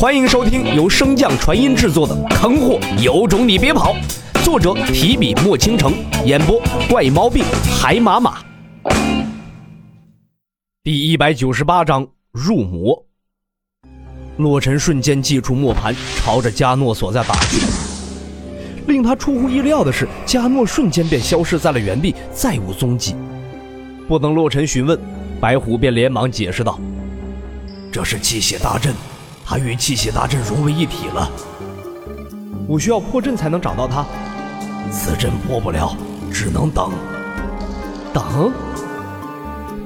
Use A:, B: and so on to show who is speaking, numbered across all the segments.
A: 欢迎收听由升降传音制作的《坑货有种你别跑》，作者提笔墨倾城，演播怪猫病海马马。第一百九十八章入魔。洛尘瞬间祭出磨盘，朝着加诺所在打去。令他出乎意料的是，加诺瞬间便消失在了原地，再无踪迹。不等洛尘询问，白虎便连忙解释道：“
B: 这是气血大阵。”他与气血大阵融为一体了，
A: 我需要破阵才能找到他。
B: 此阵破不了，只能等。
A: 等？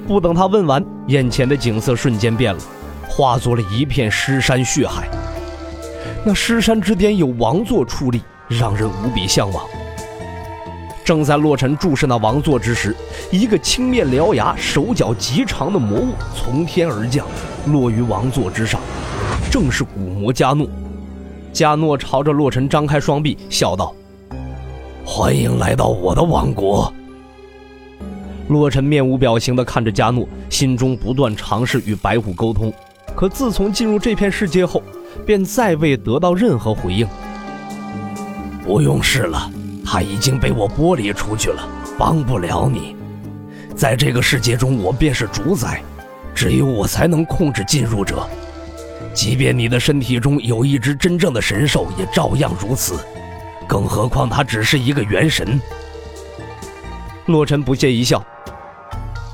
A: 不等他问完，眼前的景色瞬间变了，化作了一片尸山血海。那尸山之巅有王座矗立，让人无比向往。正在洛尘注视那王座之时，一个青面獠牙、手脚极长的魔物从天而降，落于王座之上。正是古魔加诺，加诺朝着洛尘张开双臂，笑道：“
B: 欢迎来到我的王国。”
A: 洛尘面无表情地看着加诺，心中不断尝试与白虎沟通，可自从进入这片世界后，便再未得到任何回应。
B: 不用试了，他已经被我剥离出去了，帮不了你。在这个世界中，我便是主宰，只有我才能控制进入者。即便你的身体中有一只真正的神兽，也照样如此。更何况他只是一个元神。
A: 洛尘不屑一笑，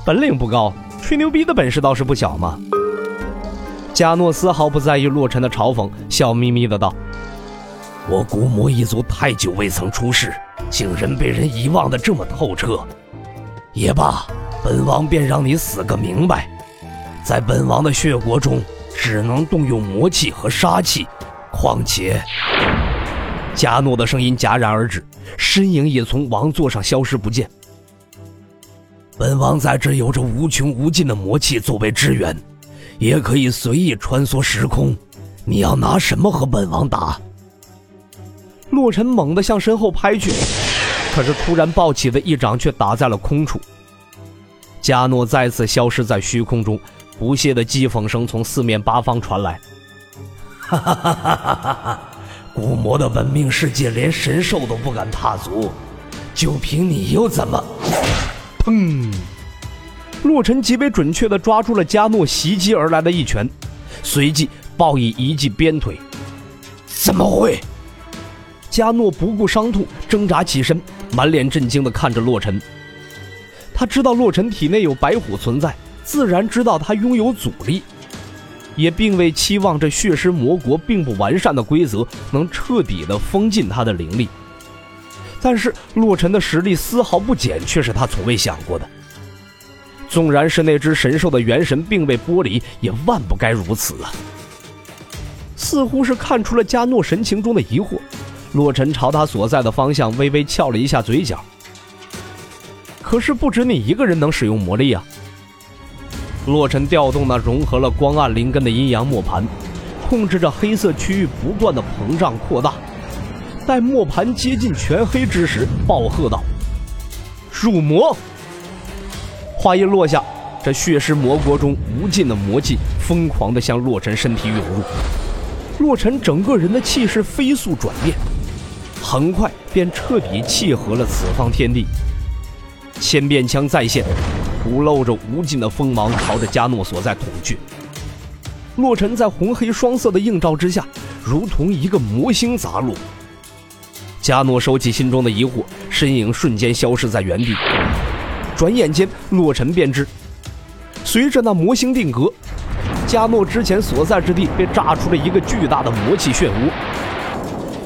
A: 本领不高，吹牛逼的本事倒是不小嘛。加诺丝毫不在意洛尘的嘲讽，笑眯眯的道：“
B: 我古魔一族太久未曾出世，竟然被人遗忘的这么透彻。也罢，本王便让你死个明白。在本王的血国中。”只能动用魔气和杀气，况且，
A: 加诺的声音戛然而止，身影也从王座上消失不见。
B: 本王在这有着无穷无尽的魔气作为支援，也可以随意穿梭时空。你要拿什么和本王打？
A: 洛尘猛地向身后拍去，可是突然暴起的一掌却打在了空处。加诺再次消失在虚空中。不屑的讥讽声从四面八方传来。
B: 哈哈哈哈哈哈！古魔的文明世界，连神兽都不敢踏足，就凭你又怎么？
A: 砰！洛尘极为准确的抓住了加诺袭击而来的一拳，随即报以一记鞭腿。
B: 怎么会？
A: 加诺不顾伤痛，挣扎起身，满脸震惊的看着洛尘。他知道洛尘体内有白虎存在。自然知道他拥有阻力，也并未期望这血尸魔国并不完善的规则能彻底的封禁他的灵力。但是洛尘的实力丝毫不减，却是他从未想过的。纵然是那只神兽的元神并未剥离，也万不该如此啊！似乎是看出了加诺神情中的疑惑，洛尘朝他所在的方向微微翘了一下嘴角。可是不止你一个人能使用魔力啊！洛尘调动那融合了光暗灵根的阴阳磨盘，控制着黑色区域不断的膨胀扩大。待磨盘接近全黑之时，暴喝道：“入魔！”话音落下，这血尸魔国中无尽的魔气疯狂地向洛尘身体涌入。洛尘整个人的气势飞速转变，很快便彻底契合了此方天地。千变枪再现。吐露着无尽的锋芒，朝着加诺所在捅去。洛尘在红黑双色的映照之下，如同一个魔星砸落。加诺收起心中的疑惑，身影瞬间消失在原地。转眼间，洛尘便知，随着那魔星定格，加诺之前所在之地被炸出了一个巨大的魔气漩涡。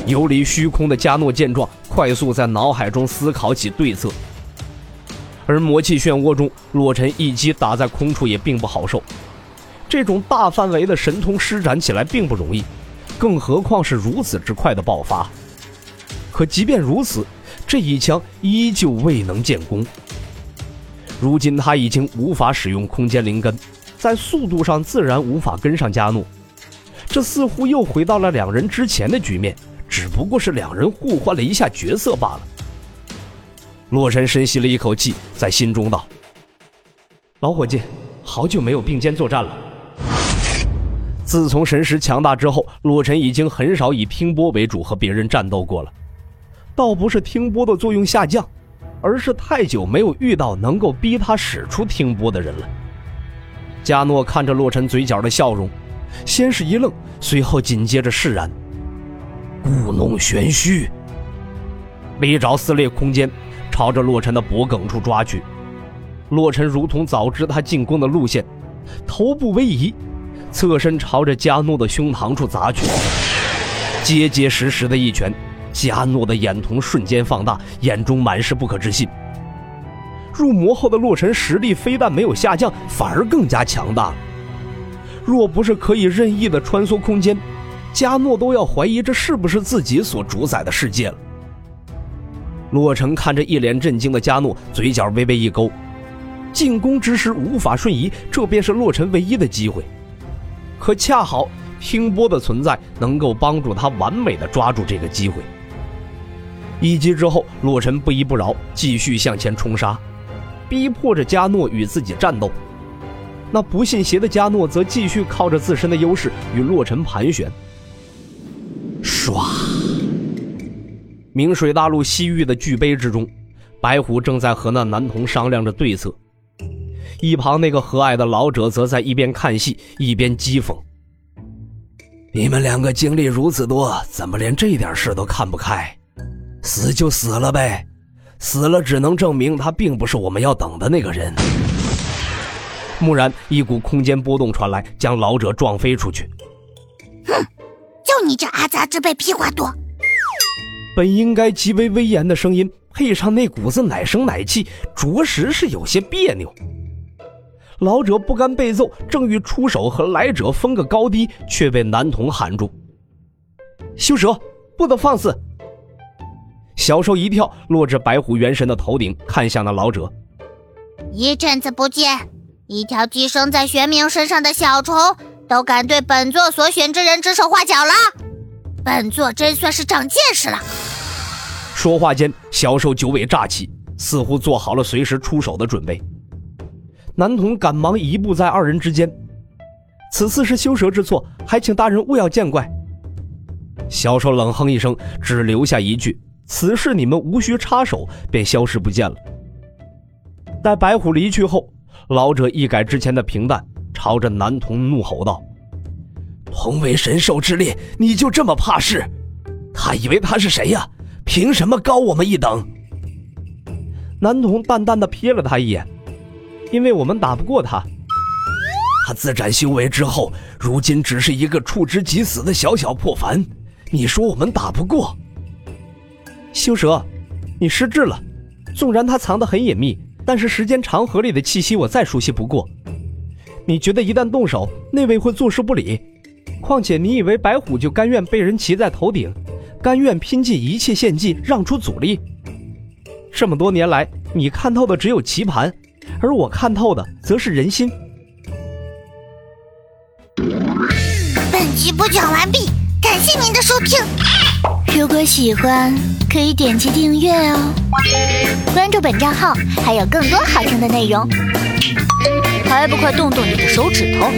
A: 游离虚空的加诺见状，快速在脑海中思考起对策。而魔气漩涡中，洛尘一击打在空处也并不好受。这种大范围的神通施展起来并不容易，更何况是如此之快的爆发。可即便如此，这一枪依旧未能建功。如今他已经无法使用空间灵根，在速度上自然无法跟上加诺。这似乎又回到了两人之前的局面，只不过是两人互换了一下角色罢了。洛尘深吸了一口气，在心中道：“老伙计，好久没有并肩作战了。”自从神识强大之后，洛尘已经很少以听波为主和别人战斗过了。倒不是听波的作用下降，而是太久没有遇到能够逼他使出听波的人了。加诺看着洛尘嘴角的笑容，先是一愣，随后紧接着释然。
B: 故弄玄虚，
A: 利爪撕裂空间，朝着洛尘的脖颈处抓去。洛尘如同早知他进攻的路线，头部微移。侧身朝着加诺的胸膛处砸去，结结实实的一拳，加诺的眼瞳瞬间放大，眼中满是不可置信。入魔后的洛尘实力非但没有下降，反而更加强大。若不是可以任意的穿梭空间，加诺都要怀疑这是不是自己所主宰的世界了。洛尘看着一脸震惊的加诺，嘴角微微一勾，进攻之时无法瞬移，这便是洛尘唯一的机会。可恰好听波的存在能够帮助他完美的抓住这个机会。一击之后，洛尘不依不饶，继续向前冲杀，逼迫着加诺与自己战斗。那不信邪的加诺则继续靠着自身的优势与洛尘盘旋。
B: 唰！
A: 明水大陆西域的巨碑之中，白虎正在和那男童商量着对策。一旁那个和蔼的老者则在一边看戏一边讥讽：“
B: 你们两个经历如此多，怎么连这点事都看不开？死就死了呗，死了只能证明他并不是我们要等的那个人。”
A: 蓦然，一股空间波动传来，将老者撞飞出去。
C: 哼，就你这阿杂之辈，屁话多！
A: 本应该极为威严的声音，配上那股子奶声奶气，着实是有些别扭。老者不甘被揍，正欲出手和来者分个高低，却被男童喊住：“修蛇，不得放肆！”小兽一跳，落至白虎元神的头顶，看向那老者。
C: 一阵子不见，一条寄生在玄冥身上的小虫，都敢对本座所选之人指手画脚了。本座真算是长见识了。
A: 说话间，小兽九尾炸起，似乎做好了随时出手的准备。男童赶忙移步在二人之间，此次是修蛇之错，还请大人勿要见怪。小兽冷哼一声，只留下一句：“此事你们无需插手。”便消失不见了。待白虎离去后，老者一改之前的平淡，朝着男童怒吼道：“
B: 同为神兽之列，你就这么怕事？他以为他是谁呀？凭什么高我们一等？”
A: 男童淡淡的瞥了他一眼。因为我们打不过他，
B: 他自斩修为之后，如今只是一个触之即死的小小破凡。你说我们打不过？
A: 修蛇，你失智了。纵然他藏得很隐秘，但是时间长河里的气息我再熟悉不过。你觉得一旦动手，那位会坐视不理？况且你以为白虎就甘愿被人骑在头顶，甘愿拼尽一切献祭，让出阻力？这么多年来，你看透的只有棋盘。而我看透的则是人心。
C: 本集播讲完毕，感谢您的收听。
D: 如果喜欢，可以点击订阅哦，关注本账号还有更多好听的内容。还不快动动你的手指头！